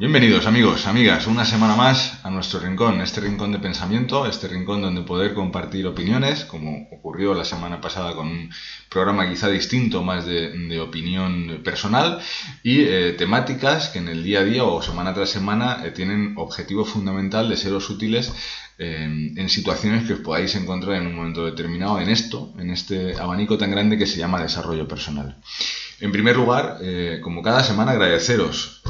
Bienvenidos amigos, amigas, una semana más a nuestro rincón, este rincón de pensamiento, este rincón donde poder compartir opiniones, como ocurrió la semana pasada con un programa quizá distinto, más de, opinión personal, y eh, temáticas que en el día a día o semana tras semana eh, tienen objetivo fundamental de seros útiles eh, en situaciones que os podáis encontrar en un momento determinado en esto, en este abanico tan grande que se llama desarrollo personal. En primer lugar, eh, como cada semana, agradeceros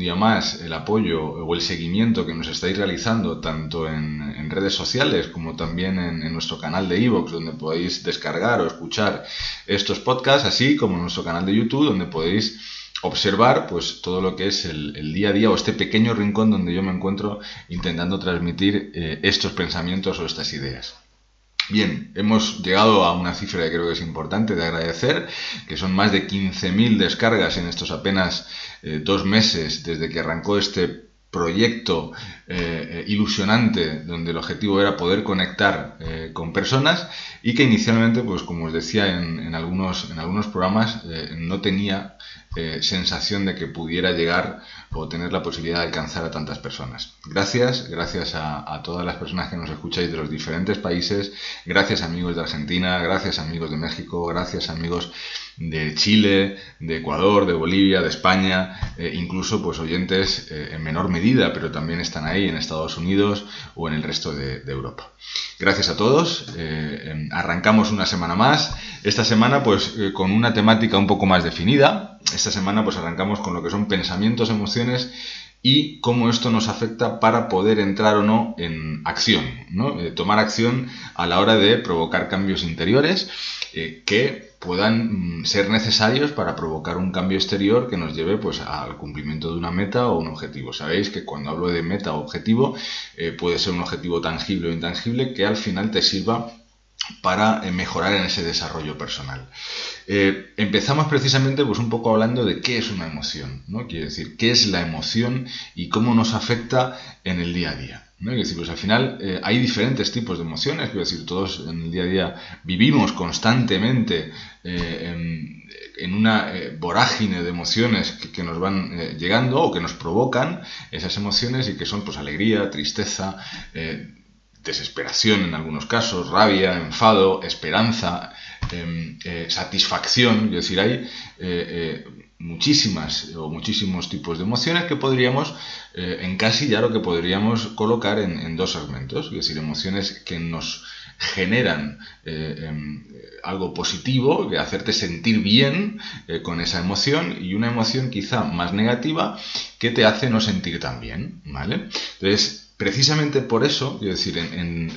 día más el apoyo o el seguimiento que nos estáis realizando tanto en, redes sociales como también en, nuestro canal de iVoox, donde podéis descargar o escuchar estos podcasts, así como en nuestro canal de YouTube, donde podéis observar pues todo lo que es el, día a día o este pequeño rincón donde yo me encuentro intentando transmitir eh, estos pensamientos o estas ideas. Bien, hemos llegado a una cifra que creo que es importante de agradecer, que son más de 15.000 descargas en estos apenas eh, dos meses desde que arrancó este proyecto eh, ilusionante donde el objetivo era poder conectar eh, con personas y que inicialmente, pues como os decía en, algunos, en algunos programas, no tenía sensación de que pudiera llegar o tener la posibilidad de alcanzar a tantas personas. Gracias, gracias a, todas las personas que nos escucháis de los diferentes países, gracias amigos de Argentina, gracias amigos de México, gracias amigos de Chile, de Ecuador, de Bolivia, de España, eh, incluso pues oyentes eh, en menor medida, pero también están ahí en Estados Unidos o en el resto de, Europa. Gracias a todos. Eh, arrancamos una semana más. Esta semana pues con una temática un poco más definida. Esta semana pues arrancamos con lo que son pensamientos, emociones y cómo esto nos afecta para poder entrar o no en acción, ¿no? tomar acción a la hora de provocar cambios interiores que puedan mm, ser necesarios para provocar un cambio exterior que nos lleve pues al cumplimiento de una meta o un objetivo. Sabéis que cuando hablo de meta o objetivo eh, puede ser un objetivo tangible o intangible que al final te sirva para eh, mejorar en ese desarrollo personal. Eh, empezamos precisamente pues un poco hablando de qué es una emoción, ¿no? Quiere decir, qué es la emoción y cómo nos afecta en el día a día. ¿no? decir, pues al final eh, hay diferentes tipos de emociones, quiero decir, todos en el día a día vivimos constantemente eh, en, una vorágine de emociones que, nos van llegando o que nos provocan esas emociones y que son pues alegría, tristeza, desesperación en algunos casos, rabia, enfado, esperanza, satisfacción, es decir, hay muchísimas o muchísimos tipos de emociones que podríamos eh, encasillar o que podríamos colocar en, dos segmentos, es decir, emociones que nos generan eh, em, algo positivo, de hacerte sentir bien eh, con esa emoción y una emoción quizá más negativa que te hace no sentir tan bien, ¿vale? Entonces, precisamente por eso, es decir, en,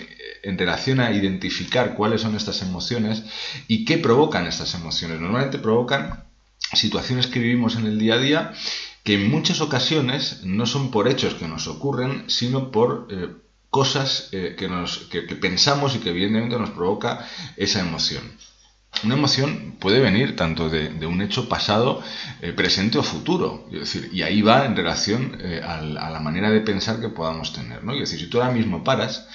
relación a identificar cuáles son estas emociones y qué provocan estas emociones. Normalmente provocan situaciones que vivimos en el día a día que en muchas ocasiones no son por hechos que nos ocurren, sino por eh, cosas eh, que, que, pensamos y que evidentemente nos provoca esa emoción. Una emoción puede venir tanto de, un hecho pasado, eh, presente o futuro. Y ahí va en relación a, la manera de pensar que podamos tener. ¿no? Es decir, si tú ahora mismo paras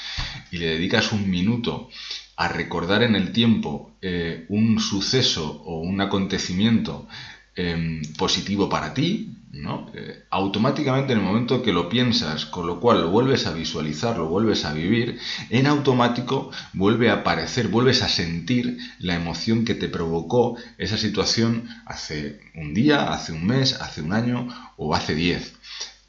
y le dedicas un minuto a recordar en el tiempo eh, un suceso o un acontecimiento em, positivo para ti, ¿no? Automáticamente en el momento que lo piensas, con lo cual lo vuelves a visualizar, lo vuelves a vivir, en automático vuelve a aparecer, vuelves a sentir la emoción que te provocó esa situación hace un día, hace un mes, hace un año o hace diez.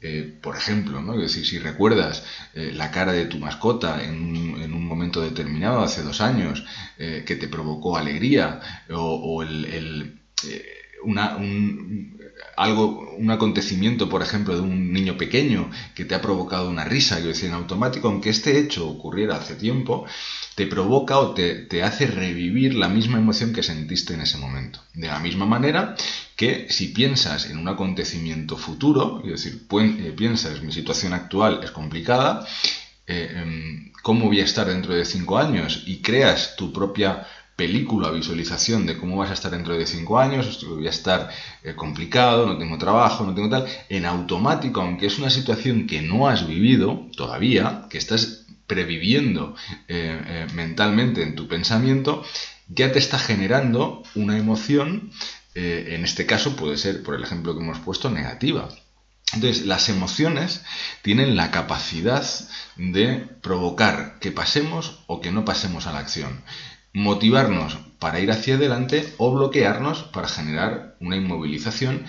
Eh, por ejemplo, ¿no? decir, si recuerdas eh, la cara de tu mascota en un, momento determinado, hace dos años, eh, que te provocó alegría, o, el, un, algo, un acontecimiento, por ejemplo, de un niño pequeño que te ha provocado una risa, yo decía en automático, aunque este hecho ocurriera hace tiempo, te provoca o te, te, hace revivir la misma emoción que sentiste en ese momento. De la misma manera que si piensas en un acontecimiento futuro, es decir, eh, piensas mi situación actual es complicada, eh, em, ¿cómo voy a estar dentro de cinco años? Y creas tu propia película, visualización de cómo vas a estar dentro de cinco años, voy a estar eh, complicado, no tengo trabajo, no tengo tal, en automático, aunque es una situación que no has vivido todavía, que estás previviendo mentalmente en tu pensamiento, ya te está generando una emoción eh, en este caso puede ser, por el ejemplo que hemos puesto, negativa. Entonces, las emociones tienen la capacidad de provocar que pasemos o que no pasemos a la acción, motivarnos para ir hacia adelante o bloquearnos para generar una inmovilización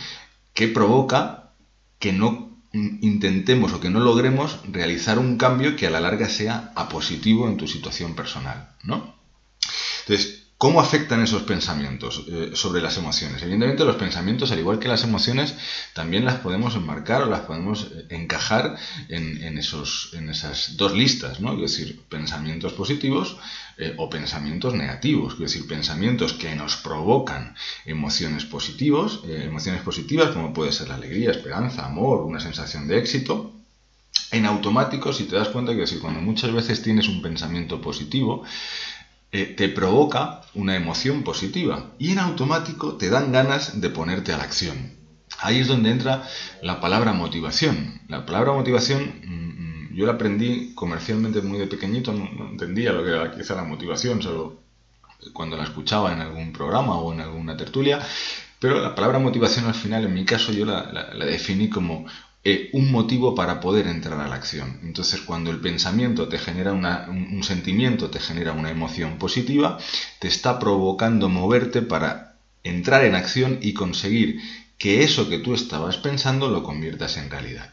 que provoca que no intentemos o que no logremos realizar un cambio que a la larga sea a positivo en tu situación personal, ¿no? Entonces, ¿Cómo afectan esos pensamientos eh, sobre las emociones? Evidentemente los pensamientos, al igual que las emociones, también las podemos enmarcar o las podemos eh, encajar en, esas dos listas, ¿no? Es decir, pensamientos positivos eh, o pensamientos negativos, es decir, pensamientos que nos provocan emociones positivos, emociones positivas como puede ser la alegría, esperanza, amor, una sensación de éxito, en automático, si te das cuenta que decir, cuando muchas veces tienes un pensamiento positivo, eh, te provoca una emoción positiva y en automático te dan ganas de ponerte a la acción. Ahí es donde entra la palabra motivación. La palabra motivación mm, mm, yo la aprendí comercialmente muy de pequeñito, no, entendía lo que era quizá la motivación, solo cuando la escuchaba en algún programa o en alguna tertulia, pero la palabra motivación al final en mi caso yo la definí como eh, un motivo para poder entrar a la acción. Entonces, cuando el pensamiento te genera un, sentimiento, te genera una emoción positiva, te está provocando moverte para entrar en acción y conseguir que eso que tú estabas pensando lo conviertas en realidad.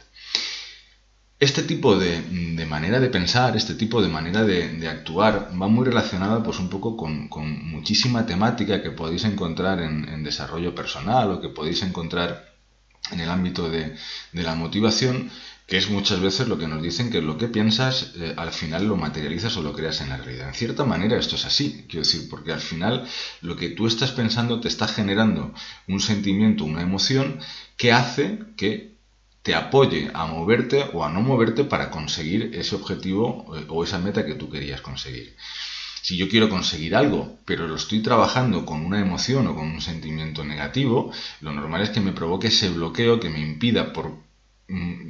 Este tipo de, manera de pensar, este tipo de manera de, actuar va muy relacionada pues un poco con, muchísima temática que podéis encontrar en desarrollo personal o que podéis encontrar en el ámbito de, la motivación, que es muchas veces lo que nos dicen que lo que piensas eh, al final lo materializas o lo creas en la realidad. En cierta manera esto es así, quiero decir, porque al final lo que tú estás pensando te está generando un sentimiento, una emoción que hace que te apoye a moverte o a no moverte para conseguir ese objetivo eh, o esa meta que tú querías conseguir. Si yo quiero conseguir algo, pero lo estoy trabajando con una emoción o con un sentimiento negativo, lo normal es que me provoque ese bloqueo que me impida por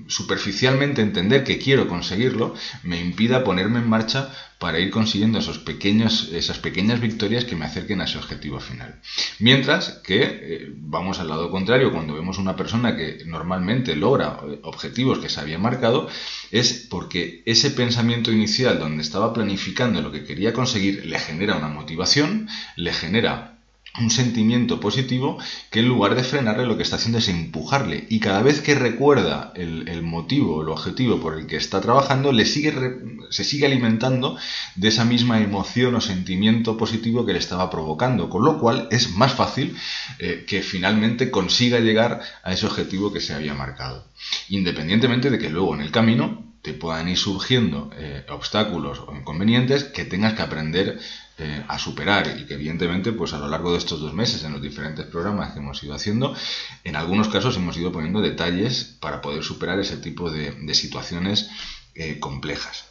superficialmente entender que quiero conseguirlo me impida ponerme en marcha para ir consiguiendo esos pequeños, esas pequeñas victorias que me acerquen a ese objetivo final. Mientras que eh, vamos al lado contrario, cuando vemos una persona que normalmente logra eh, objetivos que se había marcado, es porque ese pensamiento inicial donde estaba planificando lo que quería conseguir le genera una motivación, le genera un sentimiento positivo que en lugar de frenarle lo que está haciendo es empujarle. Y cada vez que recuerda el, motivo, el objetivo por el que está trabajando, le sigue, se sigue alimentando de esa misma emoción o sentimiento positivo que le estaba provocando, con lo cual es más fácil eh, que finalmente consiga llegar a ese objetivo que se había marcado, independientemente de que luego en el camino te puedan ir surgiendo eh, obstáculos o inconvenientes que tengas que aprender eh, a superar y que evidentemente pues a lo largo de estos dos meses en los diferentes programas que hemos ido haciendo en algunos casos hemos ido poniendo detalles para poder superar ese tipo de, situaciones eh, complejas.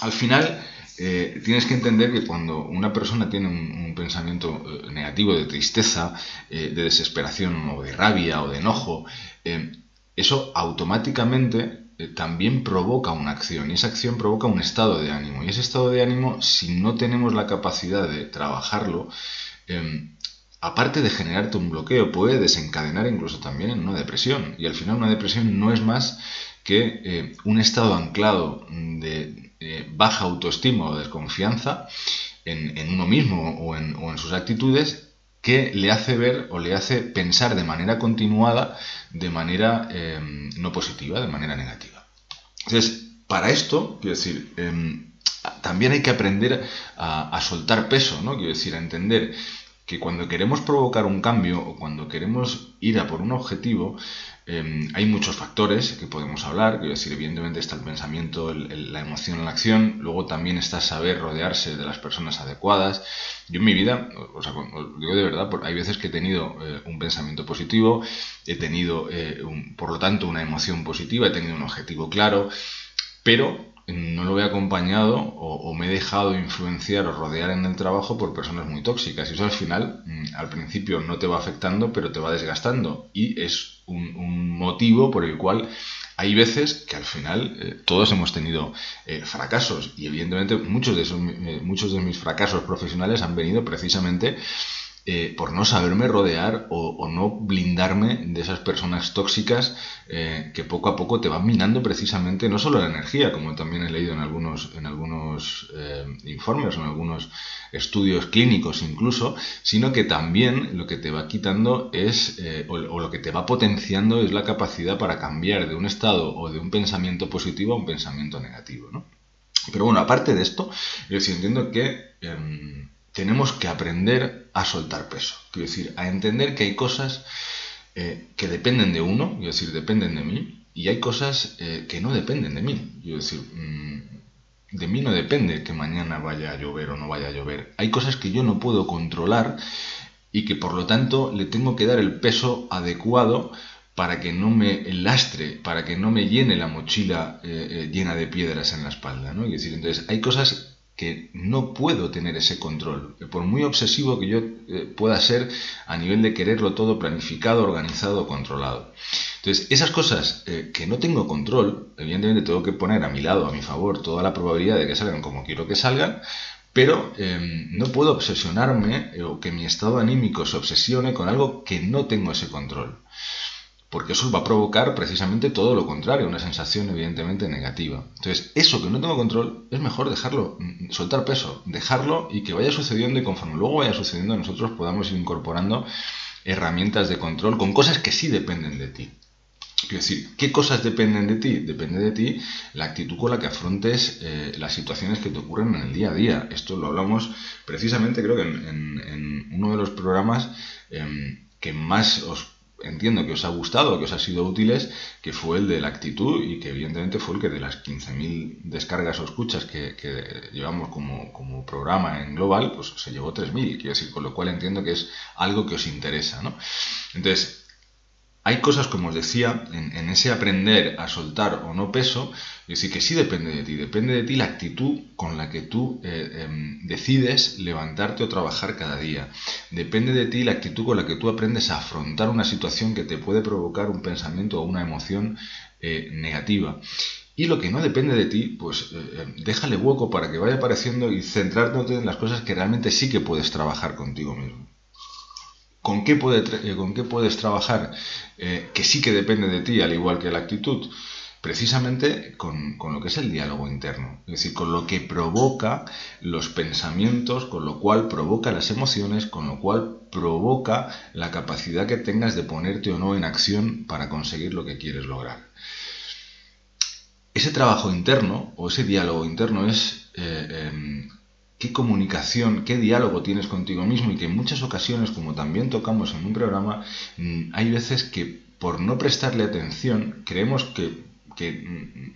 Al final eh, tienes que entender que cuando una persona tiene un, pensamiento negativo de tristeza de desesperación o de rabia o de enojo eso automáticamente también provoca una acción y esa acción provoca un estado de ánimo. Y ese estado de ánimo, si no tenemos la capacidad de trabajarlo, em, aparte de generarte un bloqueo, puede desencadenar incluso también en una depresión. Y al final una depresión no es más que eh, un estado anclado de eh, baja autoestima o desconfianza en, uno mismo o en sus actitudes que le hace ver o le hace pensar de manera continuada de manera em, no positiva, de manera negativa. Entonces, para esto, quiero decir, em, también hay que aprender a, soltar peso, ¿no? Quiero decir, a entender que cuando queremos provocar un cambio o cuando queremos ir a por un objetivo, em, hay muchos factores que podemos hablar, decir, evidentemente está el pensamiento, la emoción, la acción, luego también está saber rodearse de las personas adecuadas. Yo en mi vida, o sea, digo de verdad, hay veces que he tenido eh, un pensamiento positivo, he tenido, eh, por lo tanto, una emoción positiva, he tenido un objetivo claro, pero no lo he acompañado o, me he dejado influenciar o rodear en el trabajo por personas muy tóxicas. Y eso al final, mm, al principio no te va afectando, pero te va desgastando. Y es un, motivo por el cual hay veces que al final eh, todos hemos tenido eh, fracasos. Y evidentemente muchos de, esos, eh, muchos de mis fracasos profesionales han venido precisamente eh, por no saberme rodear o, no blindarme de esas personas tóxicas eh, que poco a poco te van minando precisamente no solo la energía, como también he leído en algunos, en algunos eh, informes en algunos estudios clínicos incluso, sino que también lo que te va quitando es, o, lo que te va potenciando es la capacidad para cambiar de un estado o de un pensamiento positivo a un pensamiento negativo. ¿no? Pero bueno, aparte de esto, yo sí entiendo que em, tenemos que aprender a soltar peso. Quiero decir, a entender que hay cosas eh, que dependen de uno, quiero decir, dependen de mí, y hay cosas eh, que no dependen de mí. Quiero decir, mm, de mí no depende que mañana vaya a llover o no vaya a llover. Hay cosas que yo no puedo controlar y que por lo tanto le tengo que dar el peso adecuado para que no me lastre, para que no me llene la mochila eh, llena de piedras en la espalda. ¿no? Es decir, entonces hay cosas que no puedo tener ese control, por muy obsesivo que yo eh, pueda ser a nivel de quererlo todo planificado, organizado, controlado. Entonces, esas cosas eh, que no tengo control, evidentemente tengo que poner a mi lado, a mi favor, toda la probabilidad de que salgan como quiero que salgan, pero em, no puedo obsesionarme eh, o que mi estado anímico se obsesione con algo que no tengo ese control porque eso va a provocar precisamente todo lo contrario, una sensación evidentemente negativa. Entonces, eso que no tengo control, es mejor dejarlo, mm, soltar peso, dejarlo y que vaya sucediendo y conforme luego vaya sucediendo nosotros podamos ir incorporando herramientas de control con cosas que sí dependen de ti. Quiero decir, ¿qué cosas dependen de ti? Depende de ti la actitud con la que afrontes eh, las situaciones que te ocurren en el día a día. Esto lo hablamos precisamente, creo que en, uno de los programas em, que más os entiendo que os ha gustado, que os ha sido útiles, que fue el de la actitud y que evidentemente fue el que de las 15.000 descargas o escuchas que, llevamos como, como, programa en global, pues se llevó 3.000, quiero decir, con lo cual entiendo que es algo que os interesa, ¿no? Entonces, hay cosas, como os decía, en, ese aprender a soltar o no peso, es decir, que sí depende de ti, depende de ti la actitud con la que tú eh, em, decides levantarte o trabajar cada día, depende de ti la actitud con la que tú aprendes a afrontar una situación que te puede provocar un pensamiento o una emoción eh, negativa. Y lo que no depende de ti, pues eh, déjale hueco para que vaya apareciendo y centrarte en las cosas que realmente sí que puedes trabajar contigo mismo. ¿Con qué, eh, ¿Con qué puedes trabajar eh, que sí que depende de ti, al igual que la actitud? Precisamente con, lo que es el diálogo interno, es decir, con lo que provoca los pensamientos, con lo cual provoca las emociones, con lo cual provoca la capacidad que tengas de ponerte o no en acción para conseguir lo que quieres lograr. Ese trabajo interno o ese diálogo interno es eh, em, qué comunicación, qué diálogo tienes contigo mismo y que en muchas ocasiones, como también tocamos en un programa, mm, hay veces que por no prestarle atención creemos que, mm,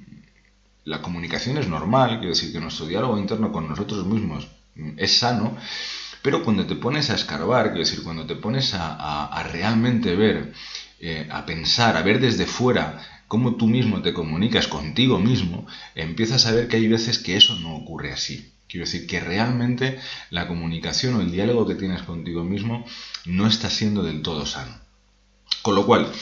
la comunicación es normal, quiero decir que nuestro diálogo interno con nosotros mismos mm, es sano, pero cuando te pones a escarbar, quiero decir, cuando te pones a, realmente ver, eh, a pensar, a ver desde fuera cómo tú mismo te comunicas contigo mismo, empiezas a ver que hay veces que eso no ocurre así. Quiero decir que realmente la comunicación o el diálogo que tienes contigo mismo no está siendo del todo sano. Con lo cual,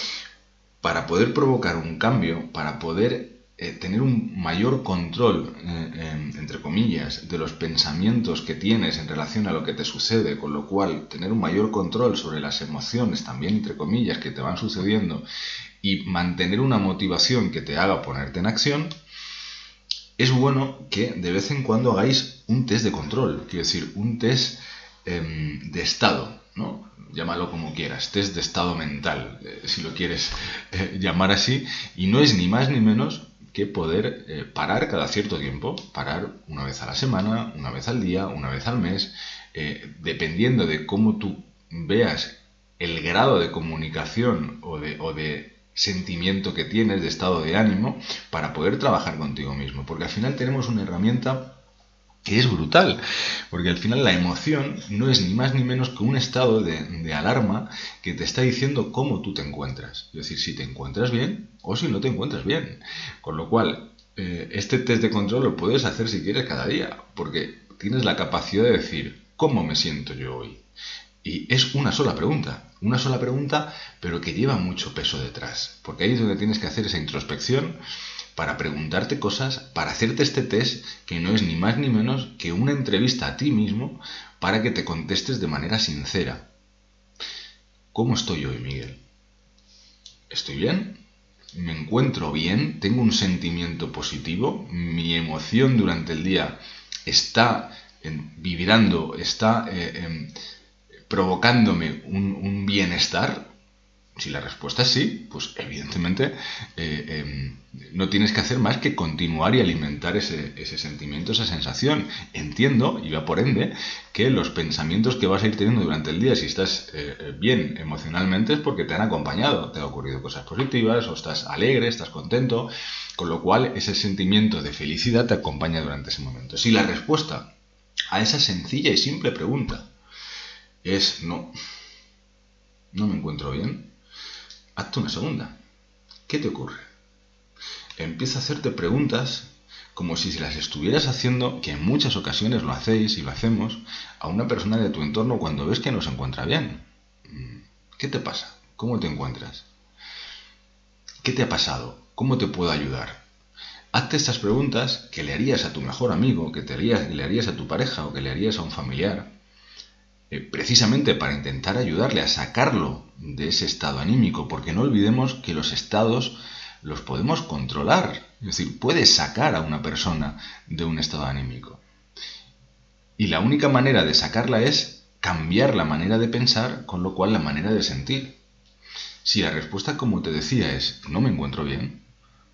para poder provocar un cambio, para poder eh, tener un mayor control, eh, entre comillas, de los pensamientos que tienes en relación a lo que te sucede, con lo cual tener un mayor control sobre las emociones también, entre comillas, que te van sucediendo y mantener una motivación que te haga ponerte en acción, es bueno que de vez en cuando hagáis un test de control, quiero decir, un test em, de estado, ¿no? Llámalo como quieras, test de estado mental, eh, si lo quieres eh, llamar así, y no es ni más ni menos que poder eh, parar cada cierto tiempo, parar una vez a la semana, una vez al día, una vez al mes, dependiendo de cómo tú veas el grado de comunicación o de, o de sentimiento que tienes, de estado de ánimo, para poder trabajar contigo mismo. Porque al final tenemos una herramienta que es brutal, porque al final la emoción no es ni más ni menos que un estado de, alarma que te está diciendo cómo tú te encuentras. Es decir, si te encuentras bien o si no te encuentras bien. Con lo cual, eh, este test de control lo puedes hacer si quieres cada día, porque tienes la capacidad de decir, ¿cómo me siento yo hoy? Y es una sola pregunta, una sola pregunta, pero que lleva mucho peso detrás, porque ahí es donde tienes que hacer esa introspección para preguntarte cosas, para hacerte este test que no es ni más ni menos que una entrevista a ti mismo para que te contestes de manera sincera. ¿cómo estoy hoy, Miguel? ¿Estoy bien? ¿Me encuentro bien? ¿Tengo un sentimiento positivo? ¿Mi emoción durante el día está vibrando, está eh, em, provocándome un bienestar? Si la respuesta es sí, pues evidentemente eh, em, no tienes que hacer más que continuar y alimentar ese, sentimiento, esa sensación. Entiendo, y va por ende, que los pensamientos que vas a ir teniendo durante el día, si estás eh, eh, bien emocionalmente, es porque te han acompañado, te han ocurrido cosas positivas, o estás alegre, estás contento, con lo cual ese sentimiento de felicidad te acompaña durante ese momento. Si la respuesta a esa sencilla y simple pregunta es no, no me encuentro bien, hazte una segunda. ¿Qué te ocurre? Empieza a hacerte preguntas como si las estuvieras haciendo, que en muchas ocasiones lo hacéis y lo hacemos, a una persona de tu entorno cuando ves que no se encuentra bien. Mm, ¿Qué te pasa? ¿Cómo te encuentras? ¿Qué te ha pasado? ¿Cómo te puedo ayudar? Hazte estas preguntas que le harías a tu mejor amigo, que, te harías, que le harías a tu pareja o que le harías a un familiar, eh, precisamente para intentar ayudarle a sacarlo de ese estado anímico, porque no olvidemos que los estados los podemos controlar, es decir, puedes sacar a una persona de un estado anímico. Y la única manera de sacarla es cambiar la manera de pensar, con lo cual la manera de sentir. Si la respuesta, como te decía, es no me encuentro bien,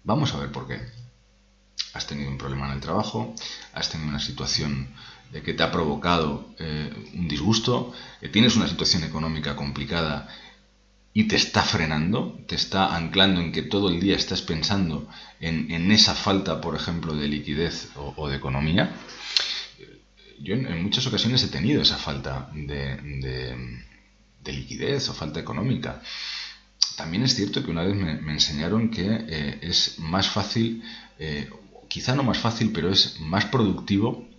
vamos a ver por qué. Has tenido un problema en el trabajo, has tenido una situación que te ha provocado eh, un disgusto, que tienes una situación económica complicada y te está frenando, te está anclando en que todo el día estás pensando en, esa falta, por ejemplo, de liquidez o, de economía. Yo en, muchas ocasiones he tenido esa falta de, liquidez o falta económica. También es cierto que una vez me, enseñaron que eh, es más fácil, eh, quizá no más fácil, pero es más productivo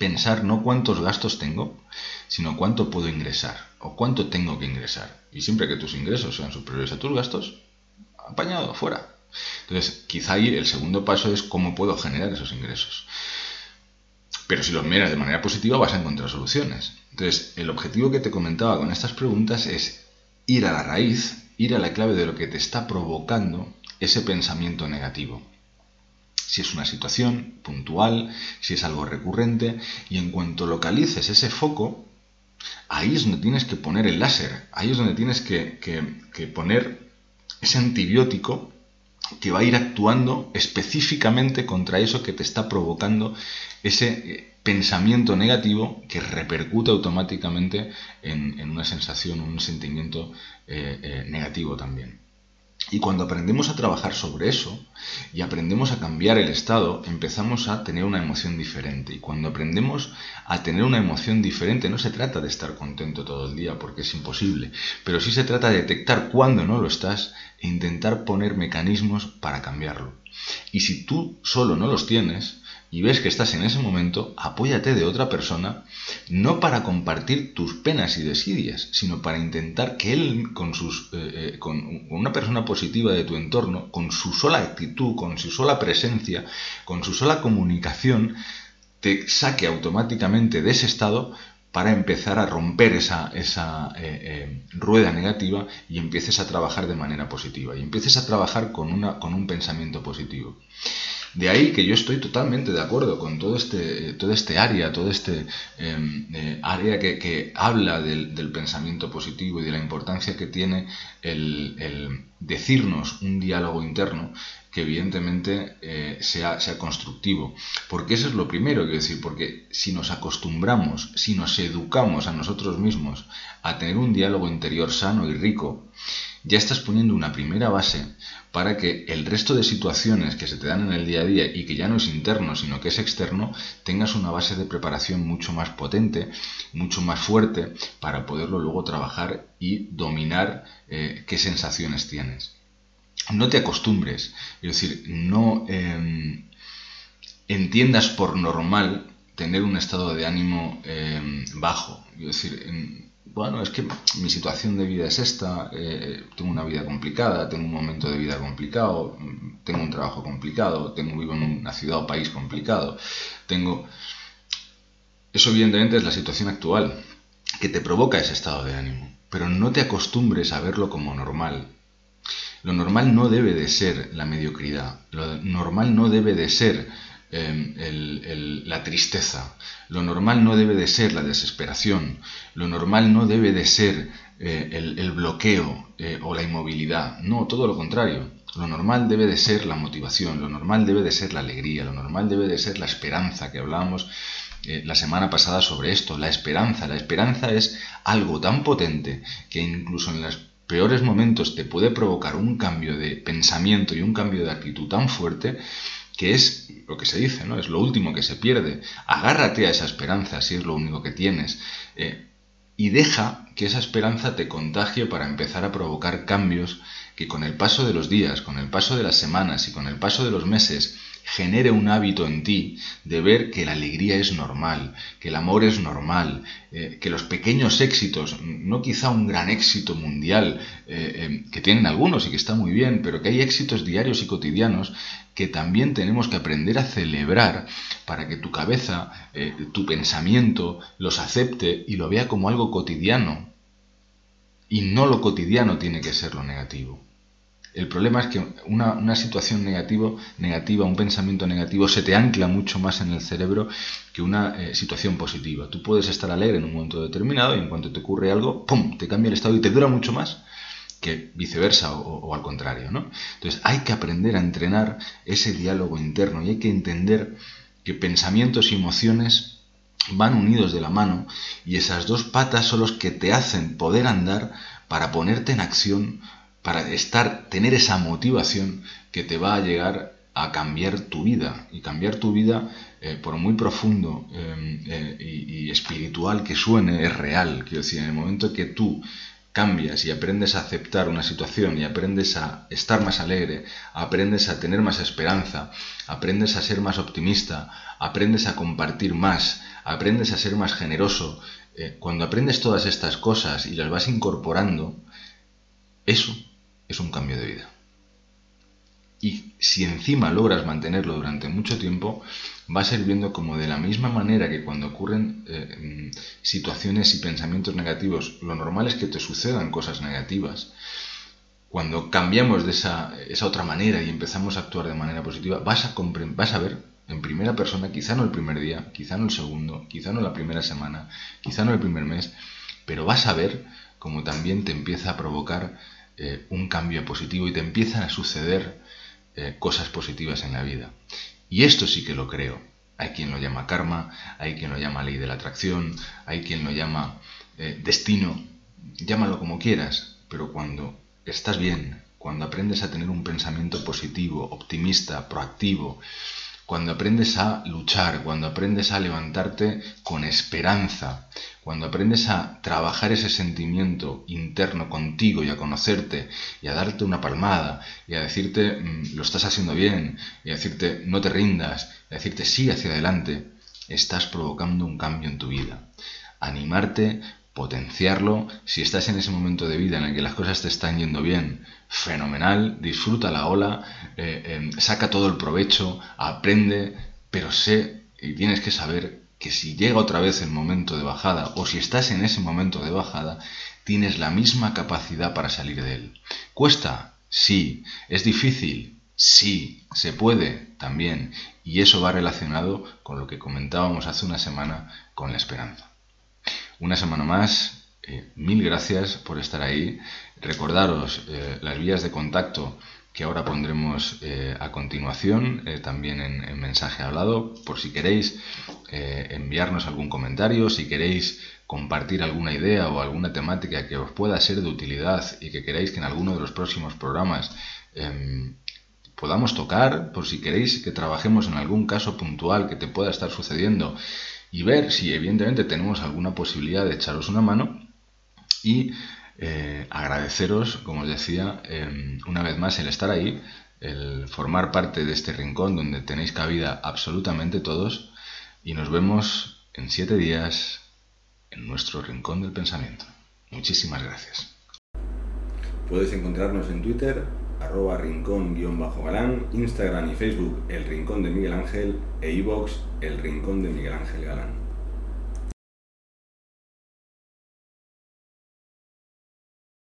pensar no cuántos gastos tengo, sino cuánto puedo ingresar o cuánto tengo que ingresar. Y siempre que tus ingresos sean superiores a tus gastos, apañado, fuera. Entonces, quizá ahí el segundo paso es cómo puedo generar esos ingresos. Pero si los miras de manera positiva vas a encontrar soluciones. Entonces, el objetivo que te comentaba con estas preguntas es ir a la raíz, ir a la clave de lo que te está provocando ese pensamiento negativo si es una situación puntual, si es algo recurrente, y en cuanto localices ese foco, ahí es donde tienes que poner el láser, ahí es donde tienes que, poner ese antibiótico que va a ir actuando específicamente contra eso que te está provocando ese eh, pensamiento negativo que repercute automáticamente en, una sensación, un sentimiento eh, eh, negativo también. Y cuando aprendemos a trabajar sobre eso y aprendemos a cambiar el estado, empezamos a tener una emoción diferente. Y cuando aprendemos a tener una emoción diferente, no se trata de estar contento todo el día, porque es imposible, pero sí se trata de detectar cuándo no lo estás e intentar poner mecanismos para cambiarlo. Y si tú solo no los tienes, y ves que estás en ese momento, apóyate de otra persona, no para compartir tus penas y desidias, sino para intentar que él, con, sus, eh, eh, con una persona positiva de tu entorno, con su sola actitud, con su sola presencia, con su sola comunicación, te saque automáticamente de ese estado para empezar a romper esa, esa eh, rueda negativa y empieces a trabajar de manera positiva y empieces a trabajar con, una, con un pensamiento positivo. De ahí que yo estoy totalmente de acuerdo con todo este, todo este área, todo este em, eh, área que, habla del, pensamiento positivo y de la importancia que tiene el, decirnos un diálogo interno que evidentemente eh, sea, sea, constructivo. Porque eso es lo primero, quiero decir, porque si nos acostumbramos, si nos educamos a nosotros mismos a tener un diálogo interior sano y rico, ya estás poniendo una primera base para que el resto de situaciones que se te dan en el día a día y que ya no es interno, sino que es externo, tengas una base de preparación mucho más potente, mucho más fuerte, para poderlo luego trabajar y dominar eh, qué sensaciones tienes. No te acostumbres, es decir, no em, entiendas por normal tener un estado de ánimo em, bajo. Es decir, bueno, es que mi situación de vida es esta, eh, tengo una vida complicada, tengo un momento de vida complicado, tengo un trabajo complicado, vivo en una ciudad o país complicado, tengo... Eso evidentemente es la situación actual que te provoca ese estado de ánimo. pero no te acostumbres a verlo como normal. Lo normal no debe de ser la mediocridad, lo normal no debe de ser em, la tristeza, lo normal no debe de ser la desesperación, lo normal no debe de ser eh, el, bloqueo eh, o la inmovilidad, no, todo lo contrario. Lo normal debe de ser la motivación, lo normal debe de ser la alegría, lo normal debe de ser la esperanza, que hablábamos eh, la semana pasada sobre esto, la esperanza. La esperanza es algo tan potente que incluso en los peores momentos te puede provocar un cambio de pensamiento y un cambio de actitud tan fuerte que es lo que se dice, ¿no? Es lo último que se pierde. Agárrate a esa esperanza si es lo único que tienes. Eh, y deja que esa esperanza te contagie para empezar a provocar cambios que con el paso de los días, con el paso de las semanas y con el paso de los meses genere un hábito en ti de ver que la alegría es normal, que el amor es normal, eh, que los pequeños éxitos, no quizá un gran éxito mundial, eh, eh, que tienen algunos y que está muy bien, pero que hay éxitos diarios y cotidianos que también tenemos que aprender a celebrar para que tu cabeza, tu pensamiento los acepte y lo vea como algo cotidiano. Y no lo cotidiano tiene que ser lo negativo. El problema es que una, situación negativo, negativa, un pensamiento negativo, se te ancla mucho más en el cerebro que una eh, situación positiva. Tú puedes estar alegre en un momento determinado y en cuanto te ocurre algo, ¡pum!, te cambia el estado y te dura mucho más que viceversa o, al contrario, ¿no? Entonces hay que aprender a entrenar ese diálogo interno y hay que entender que pensamientos y emociones van unidos de la mano y esas dos patas son los que te hacen poder andar para ponerte en acción para estar, tener esa motivación que te va a llegar a cambiar tu vida. Y cambiar tu vida, eh, por muy profundo em, eh, y, espiritual que suene, es real. Quiero decir, en el momento que tú cambias y aprendes a aceptar una situación y aprendes a estar más alegre, aprendes a tener más esperanza, aprendes a ser más optimista, aprendes a compartir más, aprendes a ser más generoso, eh, cuando aprendes todas estas cosas y las vas incorporando, eso es un cambio de vida. Y si encima logras mantenerlo durante mucho tiempo, vas a ir viendo como de la misma manera que cuando ocurren eh, situaciones y pensamientos negativos, lo normal es que te sucedan cosas negativas. Cuando cambiamos de esa, esa otra manera y empezamos a actuar de manera positiva, vas a, vas a ver en primera persona, quizá no el primer día, quizá no el segundo, quizá no la primera semana, quizá no el primer mes, pero vas a ver como también te empieza a provocar eh, un cambio positivo y te empiezan a suceder eh, cosas positivas en la vida. Y esto sí que lo creo. Hay quien lo llama karma, hay quien lo llama ley de la atracción, hay quien lo llama eh, destino, llámalo como quieras, pero cuando estás bien, cuando aprendes a tener un pensamiento positivo, optimista, proactivo, cuando aprendes a luchar, cuando aprendes a levantarte con esperanza, cuando aprendes a trabajar ese sentimiento interno contigo y a conocerte y a darte una palmada y a decirte mm, lo estás haciendo bien y a decirte no te rindas y a decirte sí hacia adelante, estás provocando un cambio en tu vida. Animarte, potenciarlo, si estás en ese momento de vida en el que las cosas te están yendo bien, fenomenal, disfruta la ola, eh, em, saca todo el provecho, aprende, pero sé y tienes que saber que si llega otra vez el momento de bajada o si estás en ese momento de bajada, tienes la misma capacidad para salir de él. ¿Cuesta? Sí. ¿Es difícil? Sí. ¿Se puede? También. Y eso va relacionado con lo que comentábamos hace una semana con la esperanza. Una semana más, eh, mil gracias por estar ahí. Recordaros eh, las vías de contacto que ahora pondremos eh, a continuación, también en, mensaje hablado, por si queréis enviarnos algún comentario, si queréis compartir alguna idea o alguna temática que os pueda ser de utilidad y que queráis que en alguno de los próximos programas em, podamos tocar, por si queréis que trabajemos en algún caso puntual que te pueda estar sucediendo y ver si evidentemente tenemos alguna posibilidad de echaros una mano y eh, agradeceros, como os decía, em, una vez más el estar ahí, el formar parte de este rincón donde tenéis cabida absolutamente todos y nos vemos en siete días en nuestro rincón del pensamiento. Muchísimas gracias. Puedes encontrarnos en Twitter, arroba rincón-galán, Instagram y Facebook El Rincón de Miguel Ángel e iVox El Rincón de Miguel Ángel Galán.